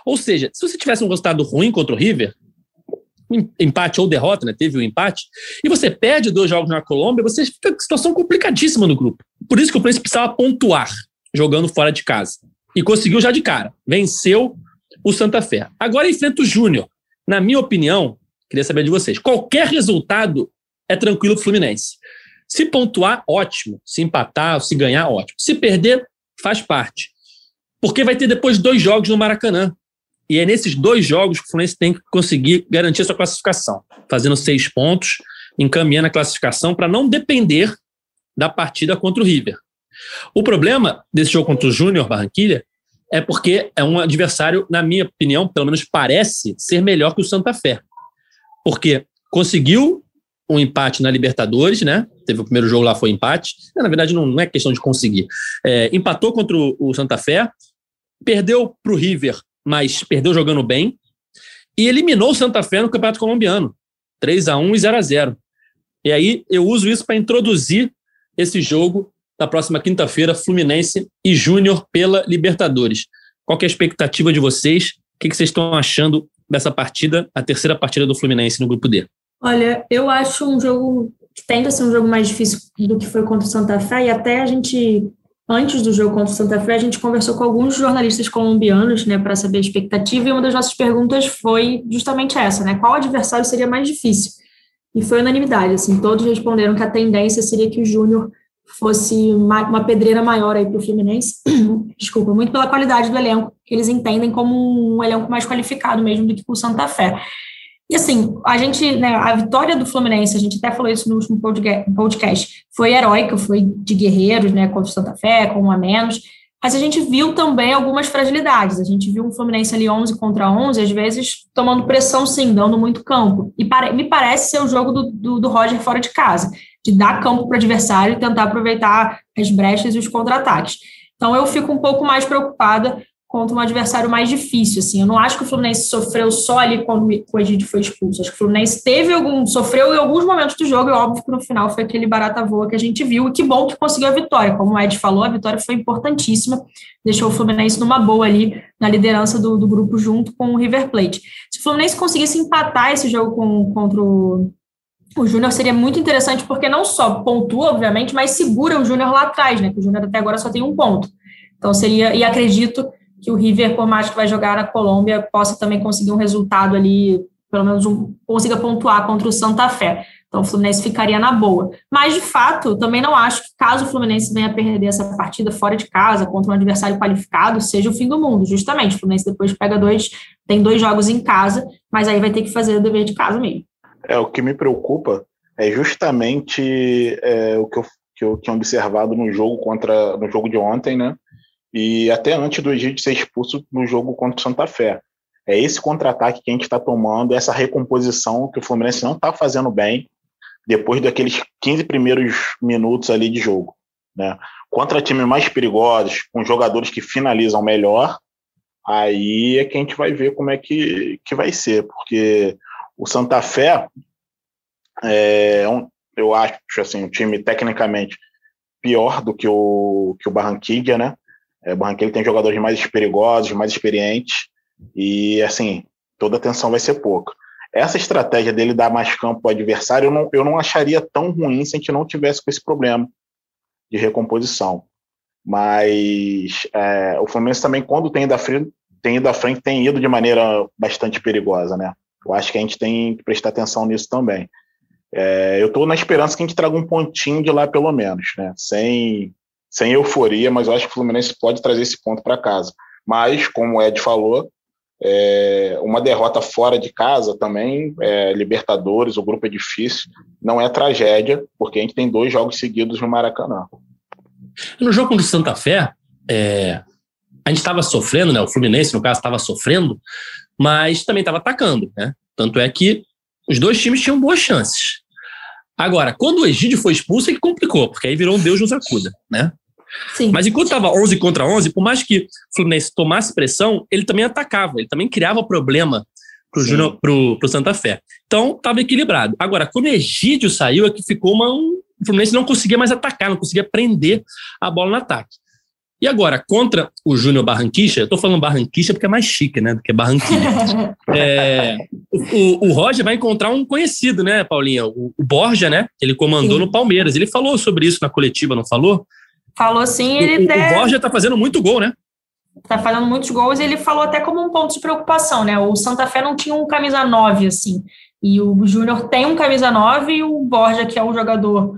Ou seja, se você tivesse um resultado ruim contra o River, empate ou derrota, né? Teve o um empate, e você perde dois jogos na Colômbia, você fica em situação complicadíssima no grupo. Por isso que o Fluminense precisava pontuar jogando fora de casa. E conseguiu já de cara. Venceu o Santa Fé. Agora enfrenta o Júnior. Na minha opinião, queria saber de vocês. Qualquer resultado é tranquilo pro Fluminense. Se pontuar, ótimo. Se empatar, se ganhar, ótimo. Se perder, faz parte. Porque vai ter depois dois jogos no Maracanã. E é nesses dois jogos que o Fluminense tem que conseguir garantir a sua classificação, fazendo seis pontos, encaminhando a classificação para não depender da partida contra o River. O problema desse jogo contra o Júnior Barranquilha é porque é um adversário, na minha opinião, pelo menos parece ser melhor que o Santa Fé. Porque conseguiu um empate na Libertadores, né? Teve o primeiro jogo lá, foi empate. Na verdade, não, não é questão de conseguir. É, empatou contra o Santa Fé, perdeu para o River mas perdeu jogando bem. E eliminou o Santa Fé no Campeonato Colombiano. 3 a 1 e 0 a 0 E aí eu uso isso para introduzir esse jogo da próxima quinta-feira, Fluminense e Júnior pela Libertadores. Qual é a expectativa de vocês? O que vocês estão achando dessa partida, a terceira partida do Fluminense no grupo D? Olha, eu acho um jogo que tende a ser um jogo mais difícil do que foi contra o Santa Fé, e até a gente antes do jogo contra o Santa Fé, a gente conversou com alguns jornalistas colombianos, né, para saber a expectativa, e uma das nossas perguntas foi justamente essa, né, qual adversário seria mais difícil? E foi unanimidade, assim, todos responderam que a tendência seria que o Júnior fosse uma, uma pedreira maior aí para o Fluminense, desculpa, muito pela qualidade do elenco que eles entendem como um elenco mais qualificado mesmo do que o Santa Fé. E assim, a gente, né, a vitória do Fluminense, a gente até falou isso no último podcast, foi heróica, foi de guerreiros, né, contra o Santa Fé, com um a menos, mas a gente viu também algumas fragilidades. A gente viu um Fluminense ali 11 contra 11, às vezes tomando pressão sim, dando muito campo. E pare, me parece ser o jogo do, do, do Roger fora de casa, de dar campo para o adversário e tentar aproveitar as brechas e os contra-ataques. Então eu fico um pouco mais preocupada contra um adversário mais difícil, assim. Eu não acho que o Fluminense sofreu só ali quando o Egídio foi expulso. Acho que o Fluminense teve algum, sofreu em alguns momentos do jogo, e óbvio que no final foi aquele barata voa que a gente viu, e que bom que conseguiu a vitória. Como o Ed falou, a vitória foi importantíssima, deixou o Fluminense numa boa ali, na liderança do, do grupo junto com o River Plate. Se o Fluminense conseguisse empatar esse jogo com, contra o o Júnior seria muito interessante porque não só pontua, obviamente, mas segura o Júnior lá atrás, né? Que o Júnior até agora só tem um ponto. Então seria, e acredito que o River, por mais que vai jogar na Colômbia, possa também conseguir um resultado ali, pelo menos um, consiga pontuar contra o Santa Fé. Então o Fluminense ficaria na boa. Mas, de fato, também não acho que caso o Fluminense venha perder essa partida fora de casa, contra um adversário qualificado, seja o fim do mundo. Justamente, o Fluminense depois pega dois, tem dois jogos em casa, mas aí vai ter que fazer o dever de casa mesmo. É, o que me preocupa é justamente é, o que eu, que eu tinha observado no jogo contra no jogo de ontem, né? E até antes do Egito ser expulso no jogo contra o Santa Fé. É esse contra-ataque que a gente está tomando, essa recomposição que o Fluminense não está fazendo bem depois daqueles 15 primeiros minutos ali de jogo. Né? Contra times mais perigosos, com jogadores que finalizam melhor, aí é que a gente vai ver como é que, que vai ser, porque o Santa Fé é um, eu acho assim, um time tecnicamente pior do que o, que o Barranquilla, né? É, Barranquilla tem jogadores mais perigosos, mais experientes, e assim, toda atenção vai ser pouca. Essa estratégia dele dar mais campo ao adversário, eu não, eu não acharia tão ruim se a gente não tivesse com esse problema de recomposição. Mas é, o Fluminense também, quando tem ido, à frente, tem ido à frente, tem ido de maneira bastante perigosa, né? Eu acho que a gente tem que prestar atenção nisso também. É, eu estou na esperança que a gente traga um pontinho de lá, pelo menos, né? Sem sem euforia, mas eu acho que o Fluminense pode trazer esse ponto para casa. Mas, como o Ed falou, é, uma derrota fora de casa também, é, Libertadores, o grupo é difícil, não é tragédia, porque a gente tem dois jogos seguidos no Maracanã. No jogo contra o Santa Fé, é, a gente estava sofrendo, né? O Fluminense, no caso, estava sofrendo, mas também estava atacando, né? Tanto é que os dois times tinham boas chances. Agora, quando o Egídio foi expulso, ele complicou, porque aí virou um Deus nos acuda, né? Sim. Mas enquanto estava 11 contra 11, por mais que o Fluminense tomasse pressão, ele também atacava, ele também criava problema para Júnior, pro, pro Santa Fé. Então, estava equilibrado. Agora, quando o Egídio saiu, é que ficou uma. Um, o Fluminense não conseguia mais atacar, não conseguia prender a bola no ataque. E agora, contra o Júnior Barranquicha, eu estou falando Barranquicha porque é mais chique, né? Do que Barranquilla. é, o, o, Roger vai encontrar um conhecido, né, Paulinha? O, o Borja, né? Ele comandou Sim. no Palmeiras. Ele falou sobre isso na coletiva, não falou? Falou sim, ele o, até... o Borja tá fazendo muito gol, né? Tá fazendo muitos gols, ele falou até como um ponto de preocupação, né? O Santa Fé não tinha um camisa 9, assim, e o Júnior tem um camisa 9 e o Borja, que é um jogador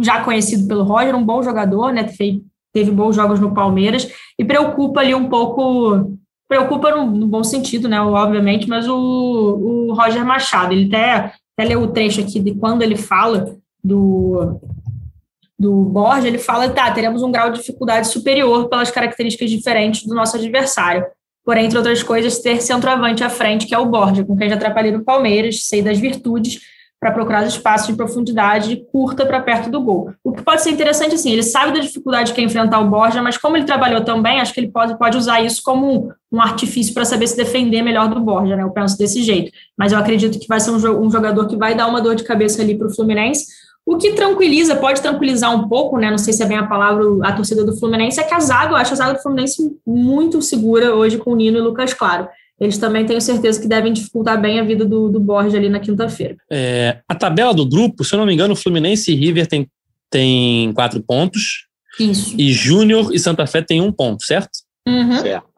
já conhecido pelo Roger, um bom jogador, né? Teve, teve bons jogos no Palmeiras, e preocupa ali um pouco, preocupa no, no bom sentido, né? Obviamente, mas o, o Roger Machado, ele até, até leu o trecho aqui de quando ele fala do do Borja, ele fala, tá, teremos um grau de dificuldade superior pelas características diferentes do nosso adversário. Porém, entre outras coisas, ter centroavante à frente, que é o Borja, com quem já atrapalhei no Palmeiras, sei das virtudes para procurar espaços de profundidade curta para perto do gol. O que pode ser interessante, assim, ele sabe da dificuldade que é enfrentar o Borja, mas como ele trabalhou também, acho que ele pode, pode usar isso como um, artifício para saber se defender melhor do Borja, né? Eu penso desse jeito. Mas eu acredito que vai ser um, um jogador que vai dar uma dor de cabeça ali para o Fluminense, o que tranquiliza, pode tranquilizar um pouco, né? Não sei se é bem a palavra, a torcida do Fluminense, é que a zaga, eu acho a zaga do Fluminense muito segura hoje com o Nino e o Lucas Claro. Eles também tenho certeza que devem dificultar bem a vida do, do Borges ali na quinta-feira. É, a tabela do grupo, se eu não me engano, Fluminense e River tem, tem quatro pontos. Isso. E Júnior e Santa Fé tem um ponto, certo? Uhum. Certo.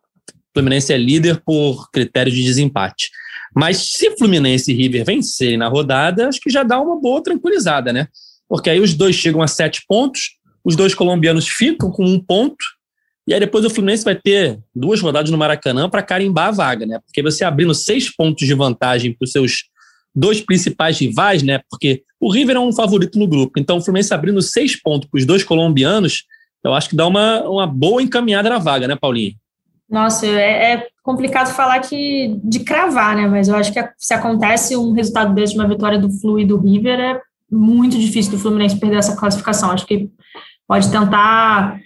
Fluminense é líder por critério de desempate. Mas se Fluminense e River vencerem na rodada, acho que já dá uma boa tranquilizada, né? Porque aí os dois chegam a sete pontos, os dois colombianos ficam com um ponto E aí depois o Fluminense vai ter duas rodadas no Maracanã para carimbar a vaga, né? Porque você abrindo seis pontos de vantagem para os seus dois principais rivais, né? Porque o River é um favorito no grupo. Então o Fluminense abrindo seis pontos para os dois colombianos, eu acho que dá uma, uma boa encaminhada na vaga, né, Paulinho? Nossa, é, é, complicado falar que de cravar, né? Mas eu acho que se acontece um resultado desse de uma vitória do Flu e do River, é muito difícil do Fluminense perder essa classificação. Acho que pode tentar.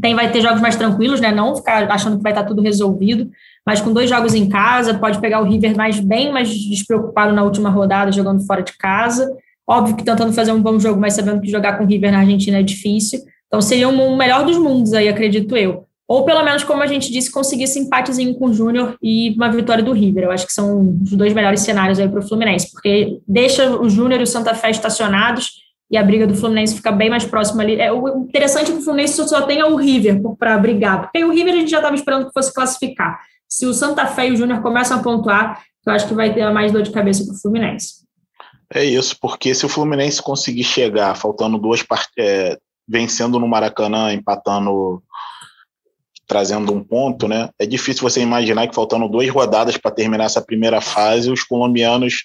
Tem, vai ter jogos mais tranquilos, né? Não ficar achando que vai estar tudo resolvido, mas com dois jogos em casa, pode pegar o River mais bem mais despreocupado na última rodada, jogando fora de casa. Óbvio que tentando fazer um bom jogo, mas sabendo que jogar com o River na Argentina é difícil. Então seria um melhor dos mundos aí, acredito eu ou pelo menos, como a gente disse, conseguir esse empatezinho com o Júnior e uma vitória do River. Eu acho que são os dois melhores cenários aí para o Fluminense, porque deixa o Júnior e o Santa Fé estacionados e a briga do Fluminense fica bem mais próxima ali. É, o interessante é que o Fluminense só tenha o River para brigar, porque o River a gente já estava esperando que fosse classificar. Se o Santa Fé e o Júnior começam a pontuar, eu acho que vai ter mais dor de cabeça para o Fluminense. É isso, porque se o Fluminense conseguir chegar faltando duas partidas, é, vencendo no Maracanã, empatando trazendo um ponto, né? É difícil você imaginar que faltando duas rodadas para terminar essa primeira fase, os colombianos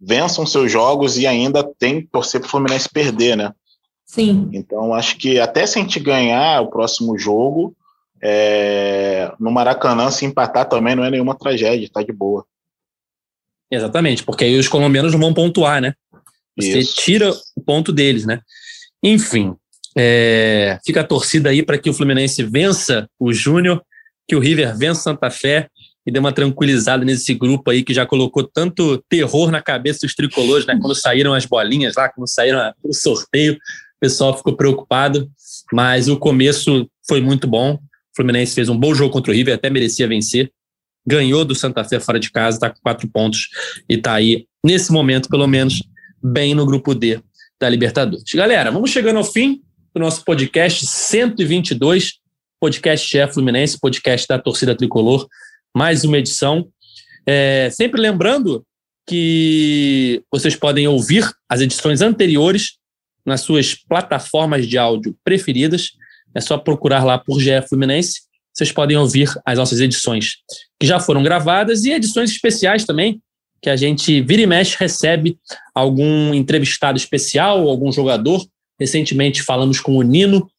vençam seus jogos e ainda tem que torcer para o Fluminense perder, né? Sim. Então acho que até se a gente ganhar o próximo jogo, é... no Maracanã se empatar também não é nenhuma tragédia, tá de boa. Exatamente, porque aí os colombianos não vão pontuar, né? Você Isso. tira o ponto deles, né? Enfim, é, fica a torcida aí para que o Fluminense vença o Júnior, que o River vença Santa Fé e dê uma tranquilizada nesse grupo aí que já colocou tanto terror na cabeça dos tricolores, né? Quando saíram as bolinhas lá, quando saíram o sorteio, o pessoal ficou preocupado, mas o começo foi muito bom. O Fluminense fez um bom jogo contra o River, até merecia vencer. Ganhou do Santa Fé fora de casa, está com quatro pontos e está aí, nesse momento, pelo menos, bem no grupo D da Libertadores. Galera, vamos chegando ao fim do nosso podcast 122, podcast Chefe Fluminense, podcast da torcida tricolor, mais uma edição. É, sempre lembrando que vocês podem ouvir as edições anteriores nas suas plataformas de áudio preferidas. É só procurar lá por GE Fluminense. Vocês podem ouvir as nossas edições que já foram gravadas e edições especiais também, que a gente vira e mexe recebe algum entrevistado especial, algum jogador Recentemente falamos com o Nino,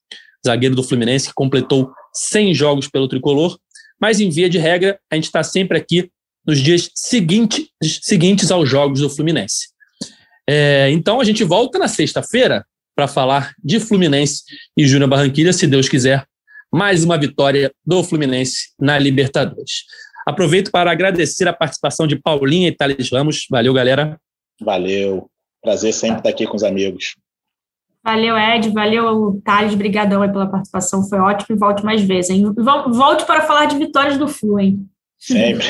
zagueiro do Fluminense, que completou 100 jogos pelo tricolor. Mas, em via de regra, a gente está sempre aqui nos dias seguinte, seguintes aos jogos do Fluminense. É, então, a gente volta na sexta-feira para falar de Fluminense e Júnior Barranquilla, se Deus quiser. Mais uma vitória do Fluminense na Libertadores. Aproveito para agradecer a participação de Paulinha e Thales Ramos. Valeu, galera. Valeu. Prazer sempre estar aqui com os amigos. Valeu, Ed. Valeu, Thales. Brigadão aí pela participação. Foi ótimo e volte mais vezes, hein? Volte para falar de vitórias do Flu, hein? Sempre.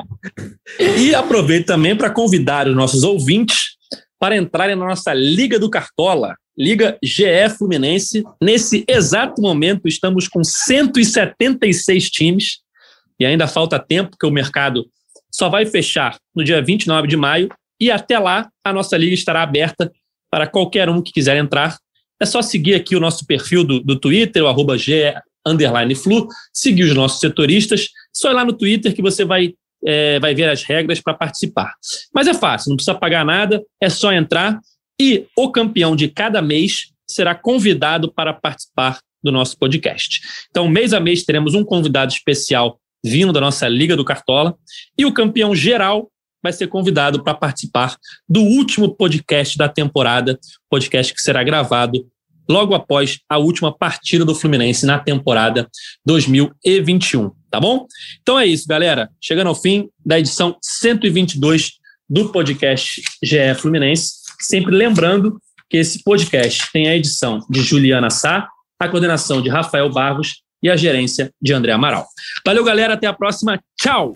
e aproveito também para convidar os nossos ouvintes para entrarem na nossa Liga do Cartola, Liga GE Fluminense. Nesse exato momento, estamos com 176 times e ainda falta tempo, porque o mercado só vai fechar no dia 29 de maio. E até lá, a nossa liga estará aberta para qualquer um que quiser entrar. É só seguir aqui o nosso perfil do, do Twitter, o arroba G, underline Flu, seguir os nossos setoristas. Só ir lá no Twitter que você vai, é, vai ver as regras para participar. Mas é fácil, não precisa pagar nada, é só entrar e o campeão de cada mês será convidado para participar do nosso podcast. Então, mês a mês, teremos um convidado especial vindo da nossa Liga do Cartola e o campeão geral vai ser convidado para participar do último podcast da temporada, podcast que será gravado logo após a última partida do Fluminense na temporada 2021, tá bom? Então é isso, galera. Chegando ao fim da edição 122 do podcast GE Fluminense. Sempre lembrando que esse podcast tem a edição de Juliana Sá, a coordenação de Rafael Barros e a gerência de André Amaral. Valeu, galera. Até a próxima. Tchau!